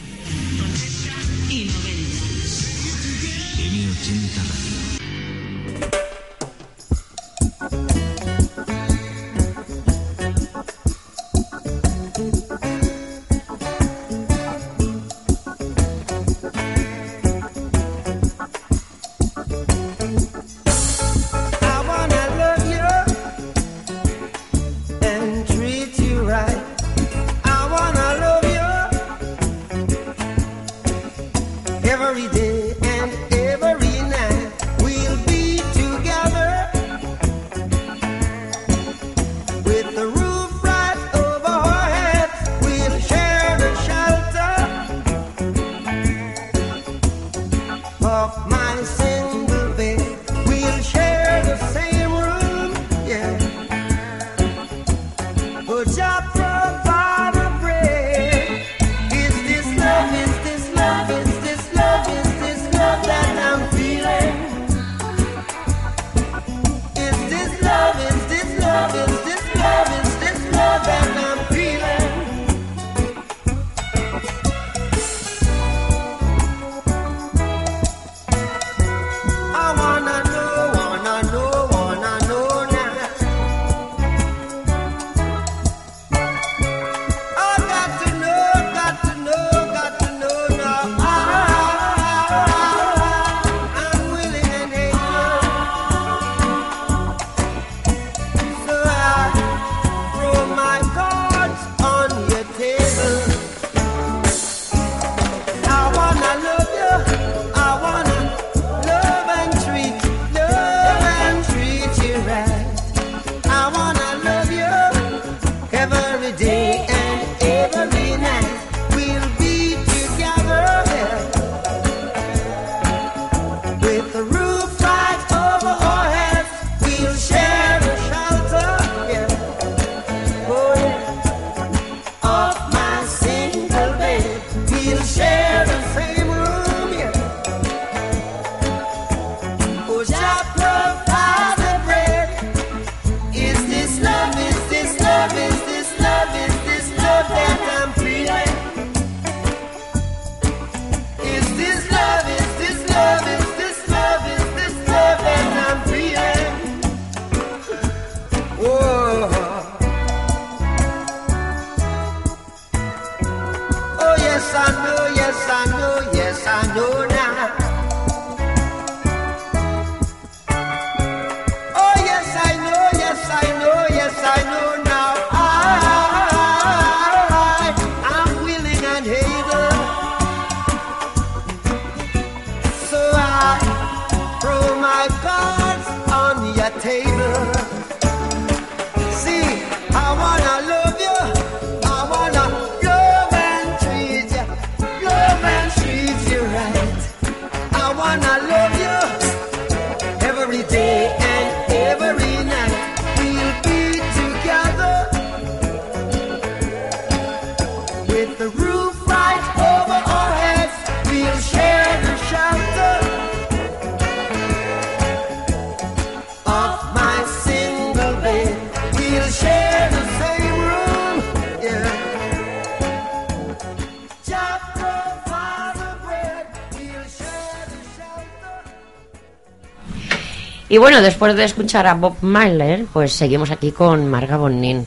Y bueno, después de escuchar a Bob Myler, pues seguimos aquí con Marga Bonin.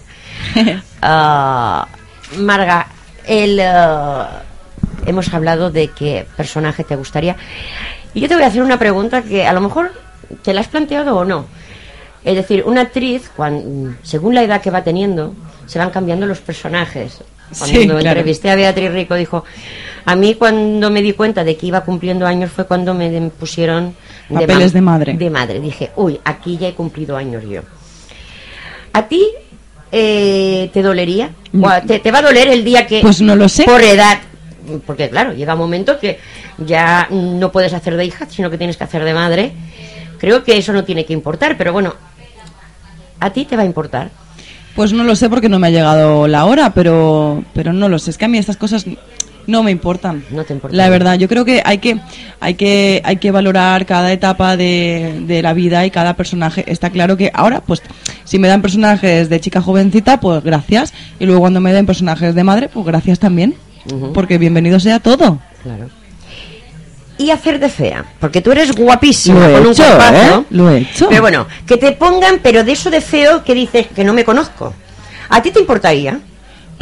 Ah, Marga, el, ah, hemos hablado de qué personaje te gustaría. Y yo te voy a hacer una pregunta que a lo mejor te la has planteado o no. Es decir, una actriz, cuan- según la edad que va teniendo, se van cambiando los personajes. Cuando Sí, claro. entrevisté a Beatriz Rico, dijo, a mí cuando me di cuenta de que iba cumpliendo años fue cuando me pusieron Papeles de madre. De madre. Dije, uy, aquí ya he cumplido años yo. ¿A ti eh, te dolería? ¿O a- te, te va a doler el día que... Pues no lo sé. Por edad. Porque claro, llega un momento que ya no puedes hacer de hija, sino que tienes que hacer de madre. Creo que eso no tiene que importar, pero bueno, ¿a ti te va a importar? Pues no lo sé porque no me ha llegado la hora, pero, pero no lo sé. Es que a mí estas cosas no me importan. No te importa. La verdad, yo creo que hay que, hay que, hay que valorar cada etapa de, de la vida y cada personaje. Está claro que ahora, pues, si me dan personajes de chica jovencita, pues gracias. Y luego cuando me den personajes de madre, pues gracias también. Porque bienvenido sea todo. Claro. Y hacer de fea, porque tú eres guapísima, Lo he con un hecho, cuerpazo. ¿eh? Lo he hecho. Pero bueno, que te pongan, pero de eso de feo que dices que no me conozco. ¿A ti te importaría?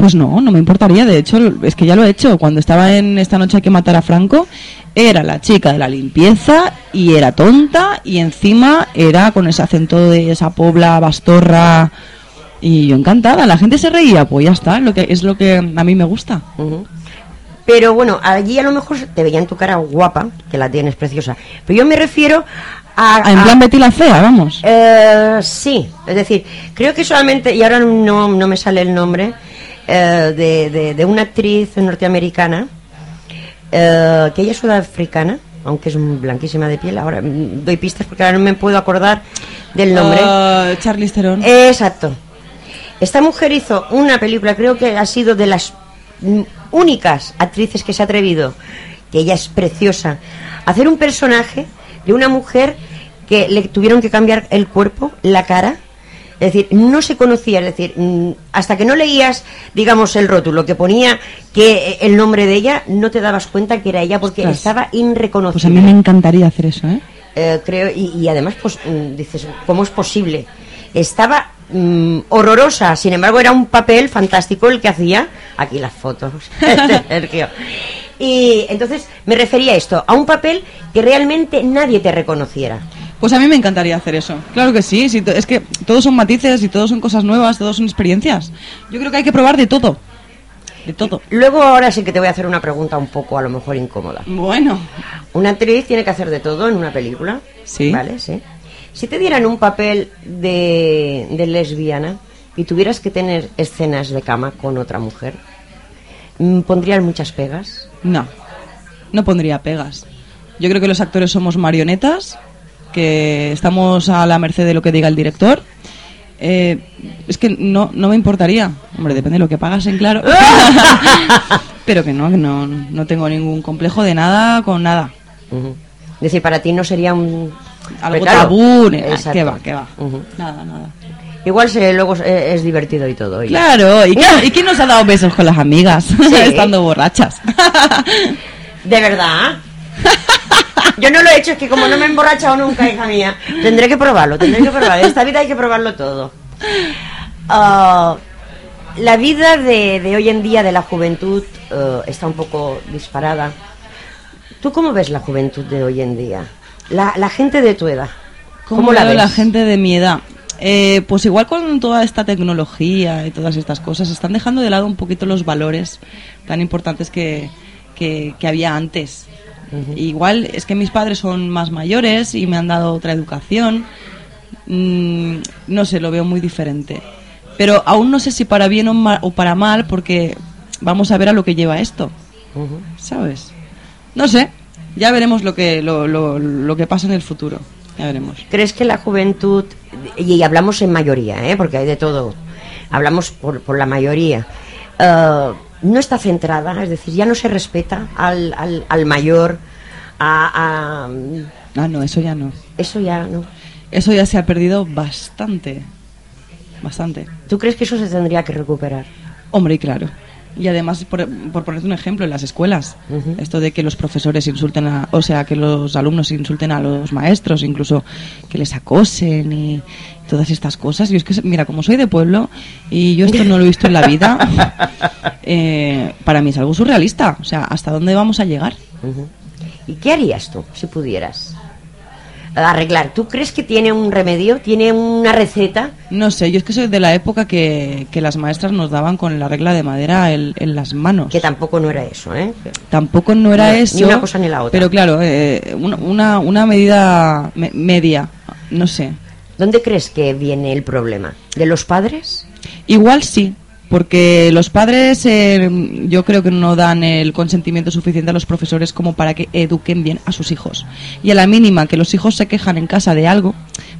Pues no, no me importaría. De hecho, es que ya lo he hecho. Cuando estaba en esta noche hay que matar a Franco, era la chica de la limpieza y era tonta y encima era con ese acento de esa pobla bastorra. Y yo encantada. La gente se reía, pues ya está. Lo que es lo que a mí me gusta. Pero bueno, allí a lo mejor te veían tu cara guapa, que la tienes preciosa. Pero yo me refiero a... En a- plan Betty la fea, vamos. Eh, sí, es decir, creo que solamente, y ahora no, no me sale el nombre, eh, de, de- de una actriz norteamericana, eh, que ella es sudafricana, aunque es blanquísima de piel, ahora doy pistas porque ahora no me puedo acordar del nombre. Ah, Charlize Theron. Exacto. Esta mujer hizo una película, creo que ha sido de las únicas actrices que se ha atrevido, que ella es preciosa, a hacer un personaje de una mujer que le tuvieron que cambiar el cuerpo, la cara. Es decir, no se conocía, es decir, mm, hasta que no leías, digamos, el rótulo que ponía que eh, el nombre de ella, no te dabas cuenta que era ella porque Ostras. estaba irreconocible. Pues a mí me encantaría hacer eso, ¿eh? Eh, creo y, y además pues mm, dices cómo es posible estaba mm, horrorosa sin embargo era un papel fantástico el que hacía aquí las fotos Sergio y entonces me refería a esto a un papel que realmente nadie te reconociera Pues a mí me encantaría hacer eso. Claro que sí, es que todos son matices y todos son cosas nuevas, todos son experiencias. Yo creo que hay que probar de todo. De todo. luego ahora sí que te voy a hacer una pregunta un poco a lo mejor incómoda Bueno, una actriz tiene que hacer de todo en una película Sí. vale sí si te dieran un papel de, de lesbiana y tuvieras que tener escenas de cama con otra mujer mm, pondrías muchas pegas no, no pondría pegas. Yo creo que los actores somos marionetas, que estamos a la merced de lo que diga el director. Eh, es que no, no me importaría. Hombre, depende de lo que pagas, en claro. Pero que no, que no, no tengo ningún complejo de nada con nada. Es decir, para ti no sería un... Algo claro, tabú, que va, que va. Nada, nada. Igual se, luego es, es divertido y todo. Claro, ¿y quién, y quién nos ha dado besos con las amigas? Estando borrachas. ¿De verdad? Yo no lo he hecho, es que como no me he emborrachado nunca, hija mía, tendré que probarlo, tendré que probarlo. En esta vida hay que probarlo todo. Ah, la vida de, de hoy en día de la juventud eh, está un poco disparada. ¿Tú cómo ves la juventud de hoy en día? La, la gente de tu edad. ¿Cómo, ¿Cómo la ves? la gente de mi edad? Eh, pues igual con toda esta tecnología y todas estas cosas, están dejando de lado un poquito los valores tan importantes que, que, que había antes. Igual es que mis padres son más mayores y me han dado otra educación. Mm, no sé, lo veo muy diferente. Pero aún no sé si para bien o, ma- o para mal, porque vamos a ver a lo que lleva esto. ¿Sabes? No sé. Ya veremos lo que, lo, lo, lo que pasa en el futuro. Ya veremos. ¿Crees que la juventud, y hablamos en mayoría, ¿eh? porque hay de todo, hablamos por, por la mayoría, eh, no está centrada, es decir, ya no se respeta al, al, al mayor, a, a- Ah, no, eso ya no. Eso ya no. Eso ya se ha perdido bastante. Bastante. ¿Tú crees que eso se tendría que recuperar? Hombre, y claro. Y además, por, por ponerte un ejemplo, en las escuelas, esto de que los profesores insulten a, o sea, que los alumnos insulten a los maestros, incluso que les acosen y todas estas cosas. Yo es que, mira, como soy de pueblo y yo esto no lo he visto en la vida, eh, para mí es algo surrealista. O sea, ¿hasta dónde vamos a llegar? ¿Y qué harías tú si pudieras arreglar? ¿Tú crees que tiene un remedio? ¿Tiene una receta? No sé, yo es que soy de la época que, que las maestras nos daban con la regla de madera en, en las manos. Que tampoco no era eso, ¿eh? Tampoco no era No, ni eso. una cosa ni la otra. Pero claro, eh, una- una, una medida me- media, no sé. ¿Dónde crees que viene el problema? ¿De los padres? Igual sí, porque los padres eh, yo creo que no dan el consentimiento suficiente a los profesores como para que eduquen bien a sus hijos. Y a la mínima que los hijos se quejan en casa de algo,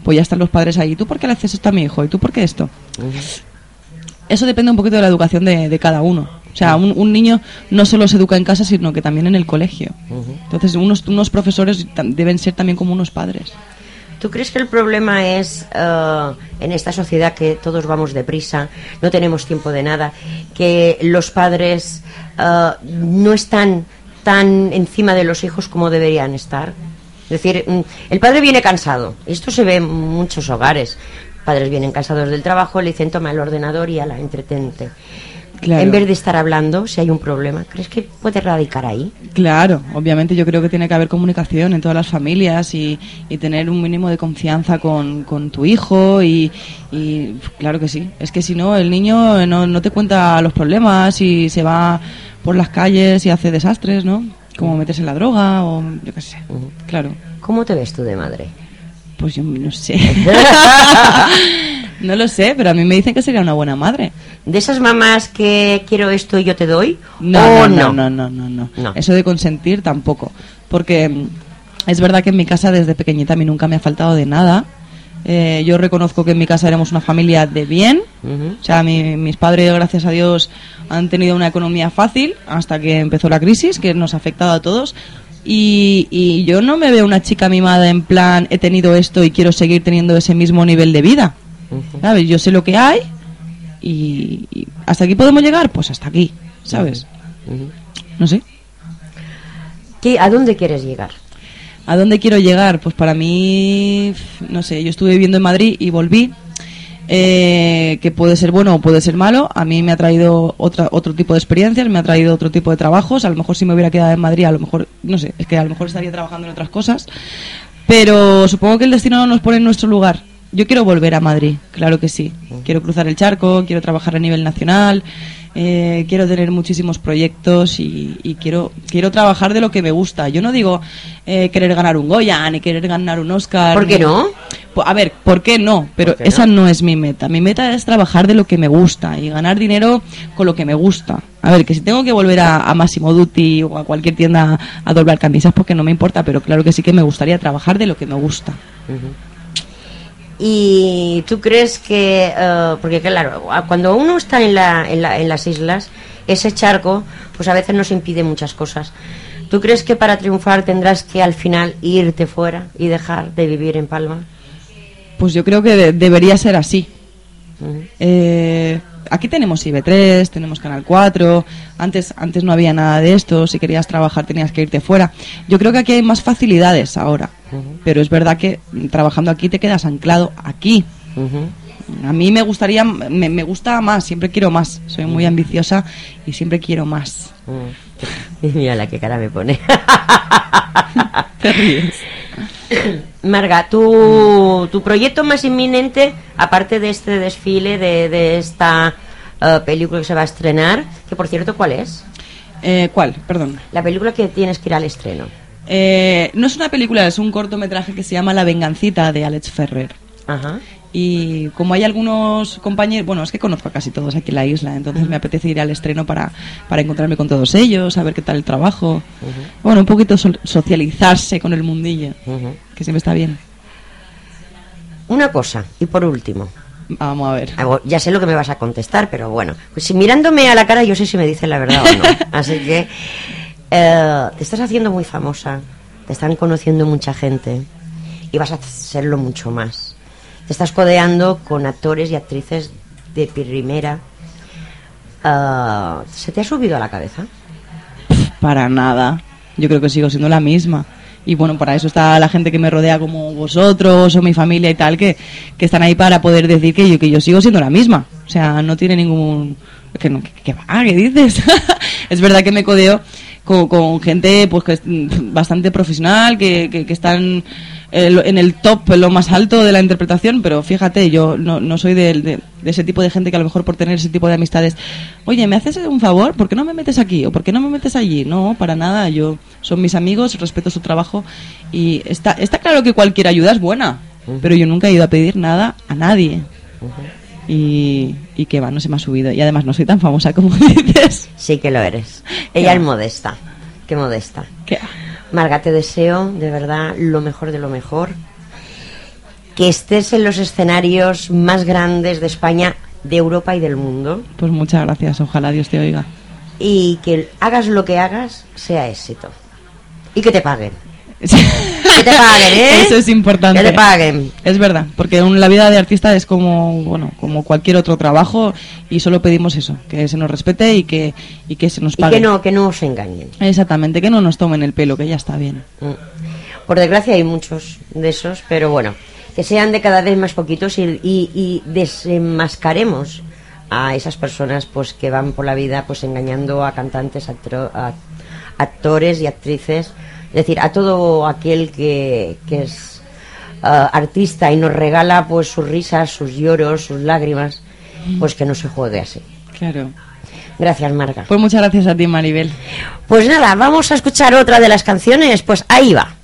pues ya están los padres ahí. ¿Tú por qué le haces esto a mi hijo? ¿Y tú por qué esto? Eso depende un poquito de la educación de, de cada uno. O sea, un, un niño no solo se educa en casa, sino que también en el colegio. Entonces, unos, unos profesores deben ser también como unos padres. ¿Tú crees que el problema es eh, en esta sociedad que todos vamos deprisa, no tenemos tiempo de nada, que los padres eh, no están tan encima de los hijos como deberían estar? Es decir, mm, el padre viene cansado. Esto se ve en muchos hogares. Padres vienen cansados del trabajo, le dicen toma el ordenador y a la entretente. Claro. En vez de estar hablando, si hay un problema, ¿crees que puede radicar ahí? Claro, obviamente yo creo que tiene que haber comunicación en todas las familias y, y tener un mínimo de confianza con, con tu hijo y, y claro que sí. Es que si no, el niño no, no te cuenta los problemas y se va por las calles y hace desastres, ¿no? Como meterse en la droga o yo qué sé. Claro, ¿Cómo te ves tú de madre? pues yo no sé. no lo sé, pero a mí me dicen que sería una buena madre. ¿De esas mamás que quiero esto y yo te doy? No, ¿O no, no, no, no, no, No. Eso de consentir tampoco. Porque mm, es verdad que en mi casa desde pequeñita a mí nunca me ha faltado de nada. Eh, yo reconozco que en mi casa éramos una familia de bien. O sea, mi- mis padres, gracias a Dios, han tenido una economía fácil hasta que empezó la crisis, que nos ha afectado a todos. Y, y yo no me veo una chica mimada en plan, he tenido esto y quiero seguir teniendo ese mismo nivel de vida. ¿Sabes? Yo sé lo que hay y, y hasta aquí podemos llegar, pues hasta aquí, ¿sabes? No sé. ¿Qué- ¿A dónde quieres llegar? ¿A dónde quiero llegar? Pues para mí, no sé, yo estuve viviendo en Madrid y volví. eh, que puede ser bueno o puede ser malo. A mí me ha traído otra, otro tipo de experiencias, me ha traído otro tipo de trabajos. A lo mejor si me hubiera quedado en Madrid, a lo mejor, no sé, es que a lo mejor estaría trabajando en otras cosas. Pero supongo que el destino no nos pone en nuestro lugar. Yo quiero volver a Madrid, claro que sí. Quiero cruzar el charco, quiero trabajar a nivel nacional, eh, quiero tener muchísimos proyectos y, y quiero quiero trabajar de lo que me gusta. Yo no digo eh, querer ganar un Goya ni querer ganar un Oscar. ¿Por qué ni- no? Pu- A ver, ¿por qué no? Pero ¿Por qué esa no? no es mi meta. Mi meta es trabajar de lo que me gusta y ganar dinero con lo que me gusta. A ver, que si tengo que volver a, a Massimo Dutti o a cualquier tienda a doblar camisas, porque no me importa, pero claro que sí que me gustaría trabajar de lo que me gusta. Y tú crees que, eh, porque claro, cuando uno está en, la, en, la- en las islas, ese charco, pues a veces nos impide muchas cosas. ¿Tú crees que para triunfar tendrás que al final irte fuera y dejar de vivir en Palma? Pues yo creo que de- debería ser así. Eh, aquí tenemos IB3, tenemos Canal 4. Antes, antes no había nada de esto. Si querías trabajar tenías que irte fuera. Yo creo que aquí hay más facilidades ahora. Pero es verdad que mm, trabajando aquí te quedas anclado aquí. A mí me gustaría, me, me gusta más, siempre quiero más. Soy muy ambiciosa y siempre quiero más. Mira la que cara me pone. Te ríes. Marga, tu, tu proyecto más inminente, aparte de este desfile, de, de esta eh, película que se va a estrenar, que por cierto, ¿cuál es? Eh, ¿Cuál? Perdón. La película que tienes que ir al estreno. Eh, no es una película, es un cortometraje que se llama La Vengancita de Alex Ferrer. Ajá. Y como hay algunos compañeros, bueno, es que conozco a casi todos aquí en la isla, entonces me apetece ir al estreno para, para encontrarme con todos ellos, saber qué tal el trabajo. Bueno, un poquito sol- socializarse con el mundillo, que siempre está bien. Una cosa, y por último, Vamos a ver. Ya sé lo que me vas a contestar, pero bueno, pues si mirándome a la cara yo sé si me dices la verdad o no. Así que eh, te estás haciendo muy famosa, te están conociendo mucha gente y vas a serlo mucho más. Te estás codeando con actores y actrices de primera. ah, ¿se te ha subido a la cabeza? Para nada. Yo creo que sigo siendo la misma. Y bueno, para eso está la gente que me rodea como vosotros o mi familia y tal, que, que están ahí para poder decir que yo, que yo sigo siendo la misma. O sea, no tiene ningún... Que va, ¿qué dices? es verdad que me codeo con, con gente pues que es mm, bastante profesional, que, que, que están eh, en el top, en lo más alto de la interpretación, pero fíjate, yo no, no soy de, de- de ese tipo de gente que a lo mejor por tener ese tipo de amistades, oye, ¿me haces un favor? ¿Por qué no me metes aquí? ¿O por qué no me metes allí? No, para nada, yo son mis amigos, respeto su trabajo y está, está claro que cualquier ayuda es buena, pero yo nunca he ido a pedir nada a nadie. Y, y que va, no se me ha subido. Y además no soy tan famosa como dices. Sí que lo eres. Ella es modesta. Qué modesta. Que- Marga, te deseo de verdad lo mejor de lo mejor. Que estés en los escenarios más grandes de España, de Europa y del mundo. Pues muchas gracias, ojalá Dios te oiga. Y que hagas lo que hagas, sea éxito. Y que te paguen. Que te paguen, ¿eh? Eso es importante. Que te paguen. Es verdad, porque la vida de artista es como, bueno, como cualquier otro trabajo y solo pedimos eso, que se nos respete y que, y que se nos Y pague. que no, que no os engañen. Exactamente, que no nos tomen el pelo, que ya está bien. Mm. Por desgracia hay muchos de esos, pero bueno, que sean de cada vez más poquitos y, y- y desenmascaremos a esas personas pues que van por la vida pues engañando a cantantes, a- actores y actrices, es decir, a todo aquel que, que es ah, artista y nos regala pues sus risas, sus lloros, sus lágrimas, pues que no se juegue así. Claro. Gracias, Marga. Pues muchas gracias a ti, Maribel. Pues nada, vamos a escuchar otra de las canciones, pues ahí va.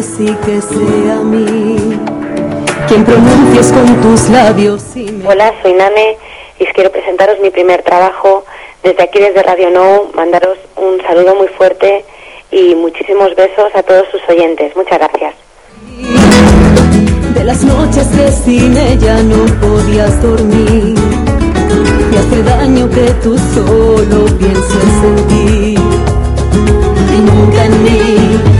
Y que sea a mí quien pronuncies con tus labios y Hola, soy Nane y os quiero presentaros mi primer trabajo. Desde aquí, desde Radio No, mandaros un saludo muy fuerte y muchísimos besos a todos sus oyentes. Muchas gracias. de las noches que sin ella no podías dormir. Y hace daño que tú solo pienses en ti y nunca en mí.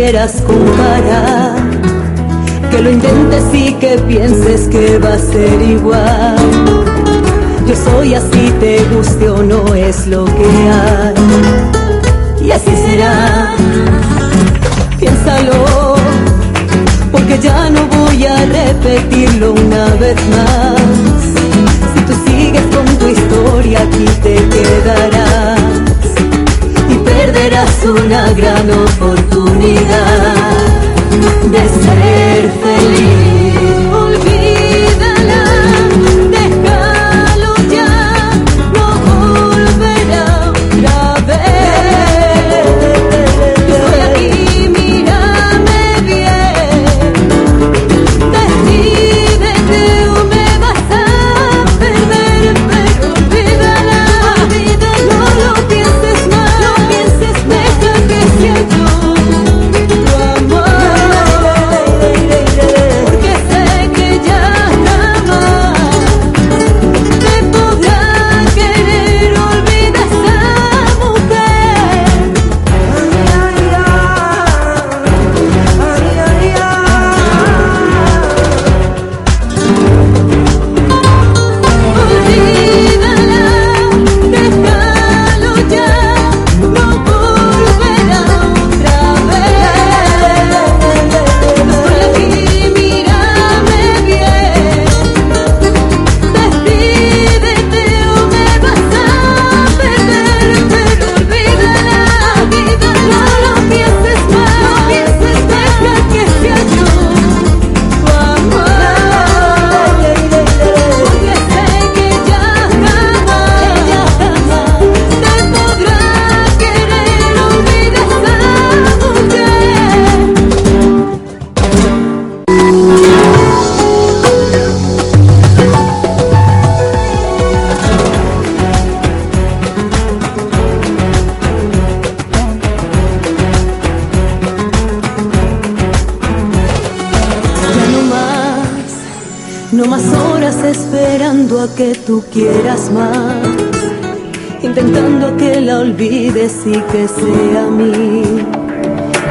Quieras comparar. Que lo intentes y que pienses que va a ser igual. Yo soy así, te guste o no es lo que hay. Y así será. Piénsalo, porque ya no voy a repetirlo una vez más. Si tú sigues con tu historia, aquí te quedarás y perderás una gran de tú quieras más. Intentando que la olvides y que sea mí.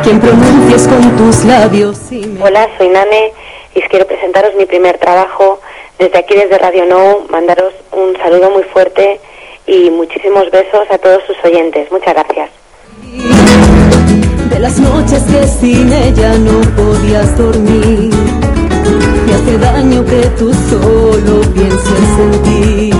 Quien pronuncies con tus labios y me Hola, soy Nane y os quiero presentaros mi primer trabajo. Desde aquí, desde Radio No, mandaros un saludo muy fuerte y muchísimos besos a todos sus oyentes. Muchas gracias. de las noches que sin ella no podías dormir. Hace daño que tú solo pienses en ti.